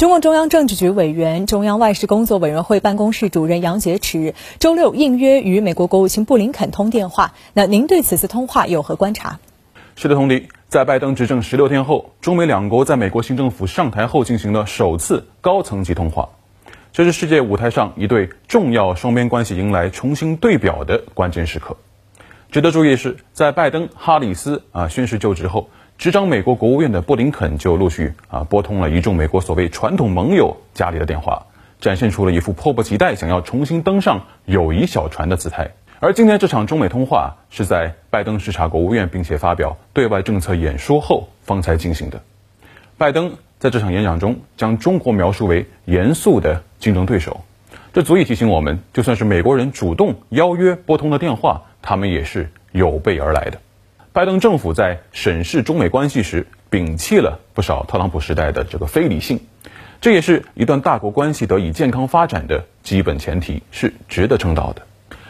中共中央政治局委员、中央外事工作委员会办公室主任杨洁篪周六应约与美国国务卿布林肯通电话。那您对此次通话有何观察？是的，同理，在拜登执政十六天后，中美两国在美国新政府上台后进行了首次高层级通话，这是世界舞台上一对重要双边关系迎来重新对表的关键时刻。值得注意的是，在拜登、哈里斯啊宣誓就职后。执掌美国国务院的布林肯就陆续啊拨通了一众美国所谓传统盟友家里的电话，展现出了一副迫不及待想要重新登上友谊小船的姿态。而今天这场中美通话是在拜登视察国务院并且发表对外政策演说后方才进行的。拜登在这场演讲中将中国描述为严肃的竞争对手，这足以提醒我们，就算是美国人主动邀约拨通的电话，他们也是有备而来的。拜登政府在审视中美关系时，摒弃了不少特朗普时代的这个非理性，这也是一段大国关系得以健康发展的基本前提，是值得称道的。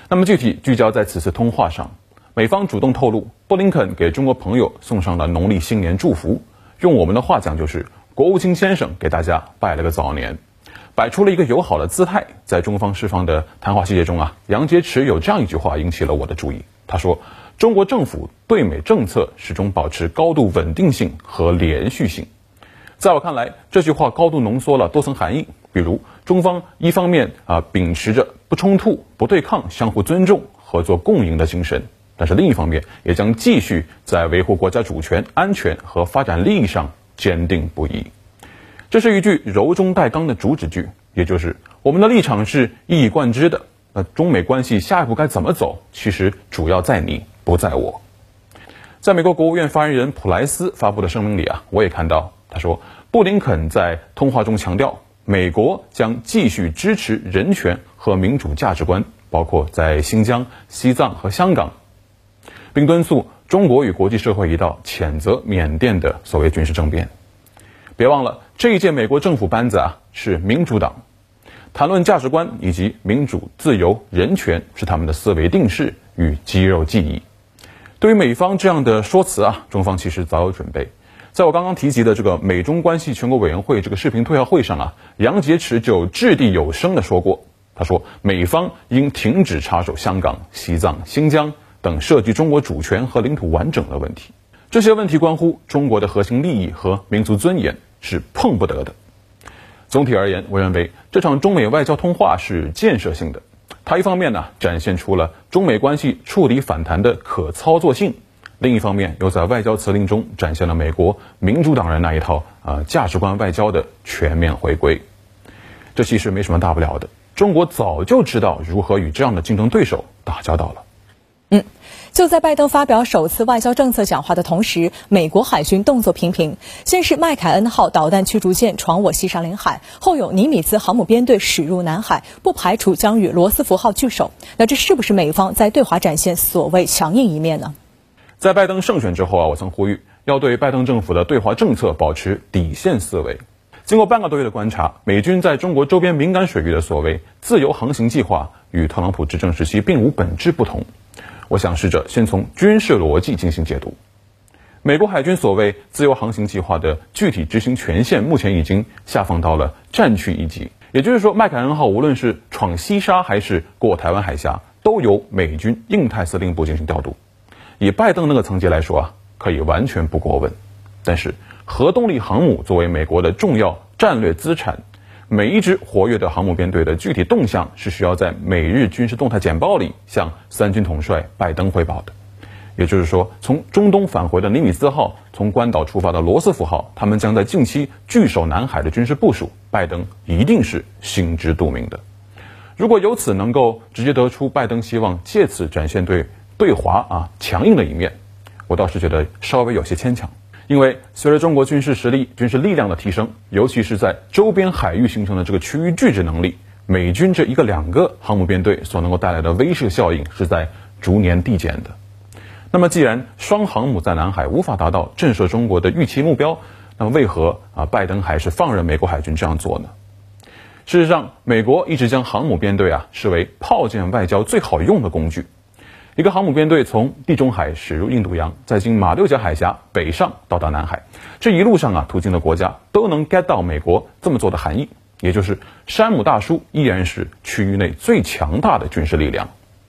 那么具体聚焦在此次通话上，美方主动透露，布林肯给中国朋友送上了农历新年祝福，用我们的话讲就是国务卿先生给大家拜了个早年，摆出了一个友好的姿态。在中方释放的谈话细节中啊，杨洁篪有这样一句话引起了我的注意，他说。中国政府对美政策始终保持高度稳定性和连续性，在我看来，这句话高度浓缩了多层含义。比如，中方一方面啊秉持着不冲突、不对抗、相互尊重、合作共赢的精神，但是另一方面也将继续在维护国家主权、安全和发展利益上坚定不移。这是一句柔中带刚的主旨句，也就是我们的立场是一以贯之的。那中美关系下一步该怎么走，其实主要在你。不在我，在美国国务院发言人普莱斯发布的声明里啊，我也看到他说，布林肯在通话中强调，美国将继续支持人权和民主价值观，包括在新疆、西藏和香港，并敦促中国与国际社会一道谴责缅甸的所谓军事政变。别忘了，这一届美国政府班子啊是民主党，谈论价值观以及民主、自由、人权是他们的思维定式与肌肉记忆。对于美方这样的说辞啊，中方其实早有准备。在我刚刚提及的这个美中关系全国委员会这个视频特邀会上啊，杨洁篪就掷地有声的说过，他说美方应停止插手香港、西藏、新疆等涉及中国主权和领土完整的问题，这些问题关乎中国的核心利益和民族尊严，是碰不得的。总体而言，我认为这场中美外交通话是建设性的。它一方面呢，展现出了中美关系触底反弹的可操作性；另一方面，又在外交辞令中展现了美国民主党人那一套啊价值观外交的全面回归。这其实没什么大不了的，中国早就知道如何与这样的竞争对手打交道了。就在拜登发表首次外交政策讲话的同时，美国海军动作频频。先是麦凯恩号导弹驱逐舰闯我西沙领海，后有尼米兹航母编队驶入南海，不排除将与罗斯福号聚首。那这是不是美方在对华展现所谓强硬一面呢？在拜登胜选之后啊，我曾呼吁要对拜登政府的对华政策保持底线思维。经过半个多月的观察，美军在中国周边敏感水域的所谓自由航行计划，与特朗普执政时期并无本质不同。我想试着先从军事逻辑进行解读。美国海军所谓自由航行计划的具体执行权限，目前已经下放到了战区一级。也就是说，麦凯恩号无论是闯西沙还是过台湾海峡，都由美军印太司令部进行调度。以拜登那个层级来说啊，可以完全不过问。但是核动力航母作为美国的重要战略资产。每一支活跃的航母编队的具体动向是需要在美日军事动态简报里向三军统帅拜登汇报的。也就是说，从中东返回的尼米兹号，从关岛出发的罗斯福号，他们将在近期据守南海的军事部署，拜登一定是心知肚明的。如果由此能够直接得出拜登希望借此展现对对华啊强硬的一面，我倒是觉得稍微有些牵强。因为随着中国军事实力、军事力量的提升，尤其是在周边海域形成的这个区域拒止能力，美军这一个两个航母编队所能够带来的威慑效应是在逐年递减的。那么，既然双航母在南海无法达到震慑中国的预期目标，那么为何啊拜登还是放任美国海军这样做呢？事实上，美国一直将航母编队啊视为炮舰外交最好用的工具。一个航母编队从地中海驶入印度洋，再经马六甲海峡北上到达南海，这一路上啊，途经的国家都能 get 到美国这么做的含义，也就是山姆大叔依然是区域内最强大的军事力量。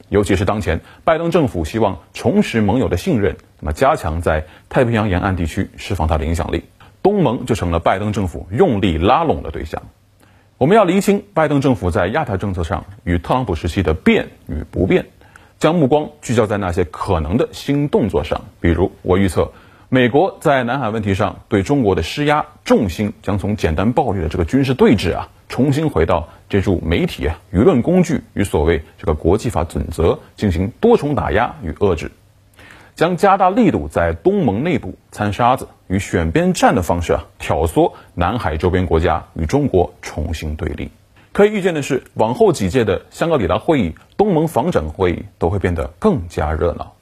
尤其是当前拜登政府希望重拾盟友的信任，那么加强在太平洋沿岸地区释放它的影响力，东盟就成了拜登政府用力拉拢的对象。我们要厘清拜登政府在亚太政策上与特朗普时期的变与不变，将目光聚焦在那些可能的新动作上。比如，我预测美国在南海问题上对中国的施压重心将从简单暴力的这个军事对峙啊。重新回到借助媒体啊、舆论工具与所谓这个国际法准则进行多重打压与遏制，将加大力度在东盟内部掺沙子与选边站的方式啊，挑唆南海周边国家与中国重新对立。可以预见的是，往后几届的香格里拉会议、东盟防长会议都会变得更加热闹。